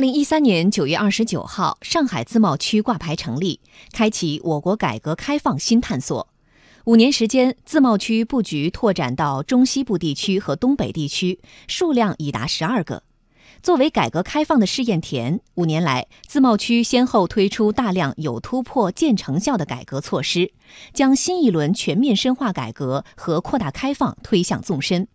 二零一三年九月二十九号，上海自贸区挂牌成立，开启我国改革开放新探索。五年时间，自贸区布局拓展到中西部地区和东北地区，数量已达十二个。作为改革开放的试验田，五年来，自贸区先后推出大量有突破、见成效的改革措施，将新一轮全面深化改革和扩大开放推向纵深。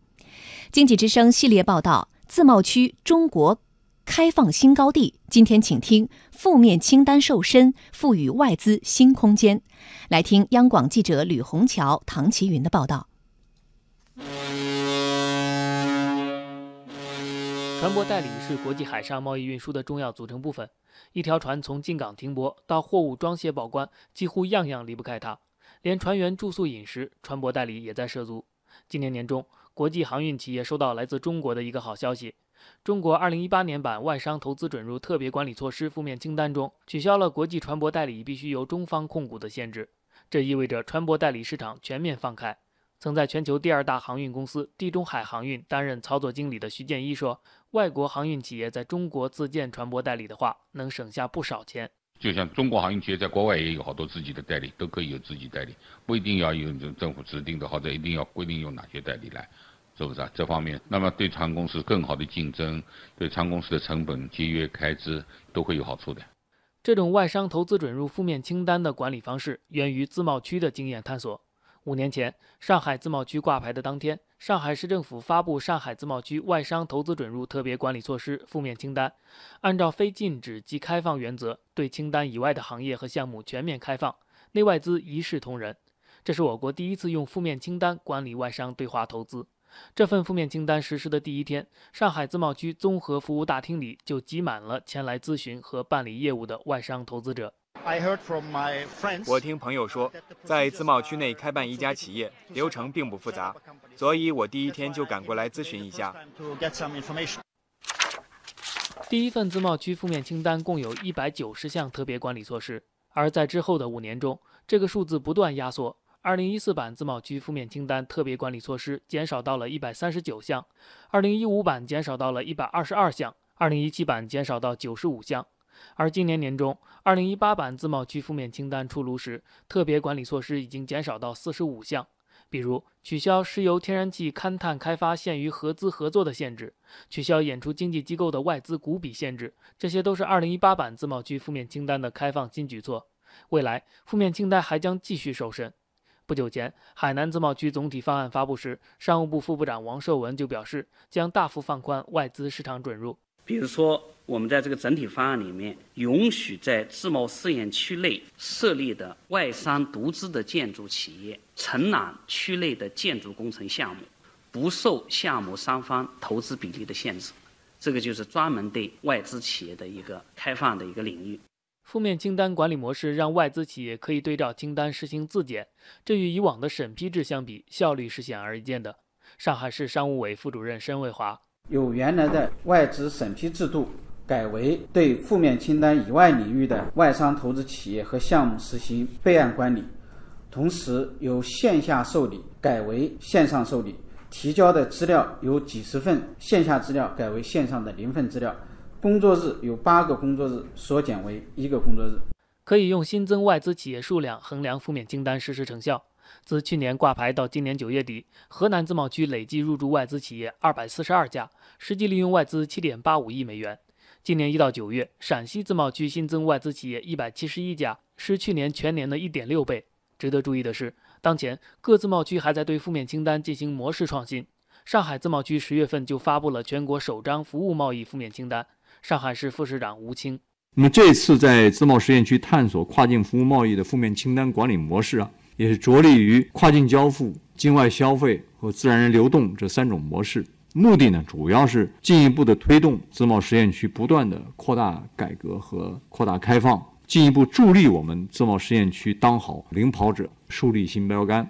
经济之声系列报道：自贸区中国开放新高地。今天，请听负面清单瘦身，赋予外资新空间。来听央广记者吕红桥、唐奇云的报道。船舶代理是国际海上贸易运输的重要组成部分。一条船从进港停泊到货物装卸报关，几乎样样离不开它。连船员住宿饮食，船舶代理也在涉足。今年年中，国际航运企业收到来自中国的一个好消息：中国2018年版外商投资准入特别管理措施负面清单中取消了国际船舶代理必须由中方控股的限制。这意味着船舶代理市场全面放开。曾在全球第二大航运公司地中海航运担任操作经理的徐建一说：“外国航运企业在中国自建船舶代理的话，能省下不少钱。就像中国航运企业在国外也有好多自己的代理，都可以有自己代理，不一定要有政府指定的或者一定要规定用哪些代理来，是不是啊？这方面，那么对船公司更好的竞争，对船公司的成本节约开支都会有好处的。这种外商投资准入负面清单的管理方式，源于自贸区的经验探索。”五年前，上海自贸区挂牌的当天，上海市政府发布《上海自贸区外商投资准入特别管理措施负面清单》，按照非禁止即开放原则，对清单以外的行业和项目全面开放，内外资一视同仁。这是我国第一次用负面清单管理外商对华投资。这份负面清单实施的第一天，上海自贸区综合服务大厅里就挤满了前来咨询和办理业务的外商投资者。我听朋友说，在自贸区内开办一家企业流程并不复杂，所以我第一天就赶过来咨询一下。第一份自贸区负面清单共有一百九十项特别管理措施，而在之后的五年中，这个数字不断压缩。二零一四版自贸区负面清单特别管理措施减少到了一百三十九项，二零一五版减少到了一百二十二项，二零一七版减少到九十五项。而今年年中，2018版自贸区负面清单出炉时，特别管理措施已经减少到45项，比如取消石油天然气勘探开发限于合资合作的限制，取消演出经纪机构的外资股比限制，这些都是2018版自贸区负面清单的开放新举措。未来，负面清单还将继续瘦身。不久前，海南自贸区总体方案发布时，商务部副部长王受文就表示，将大幅放宽外资市场准入。比如说，我们在这个整体方案里面，允许在自贸试验区内设立的外商独资的建筑企业承揽区内的建筑工程项目，不受项目双方投资比例的限制。这个就是专门对外资企业的一个开放的一个领域。负面清单管理模式让外资企业可以对照清单实行自检，这与以往的审批制相比，效率是显而易见的。上海市商务委副主任申卫华。由原来的外资审批制度改为对负面清单以外领域的外商投资企业和项目实行备案管理，同时由线下受理改为线上受理，提交的资料由几十份线下资料改为线上的零份资料，工作日有八个工作日缩减为一个工作日。可以用新增外资企业数量衡量负面清单实施成效。自去年挂牌到今年九月底，河南自贸区累计入驻外资企业二百四十二家，实际利用外资七点八五亿美元。今年一到九月，陕西自贸区新增外资企业一百七十一家，是去年全年的一点六倍。值得注意的是，当前各自贸区还在对负面清单进行模式创新。上海自贸区十月份就发布了全国首张服务贸易负面清单。上海市副市长吴清，那么这次在自贸试验区探索跨境服务贸易的负面清单管理模式啊。也是着力于跨境交付、境外消费和自然人流动这三种模式，目的呢，主要是进一步的推动自贸试验区不断的扩大改革和扩大开放，进一步助力我们自贸试验区当好领跑者，树立新标杆。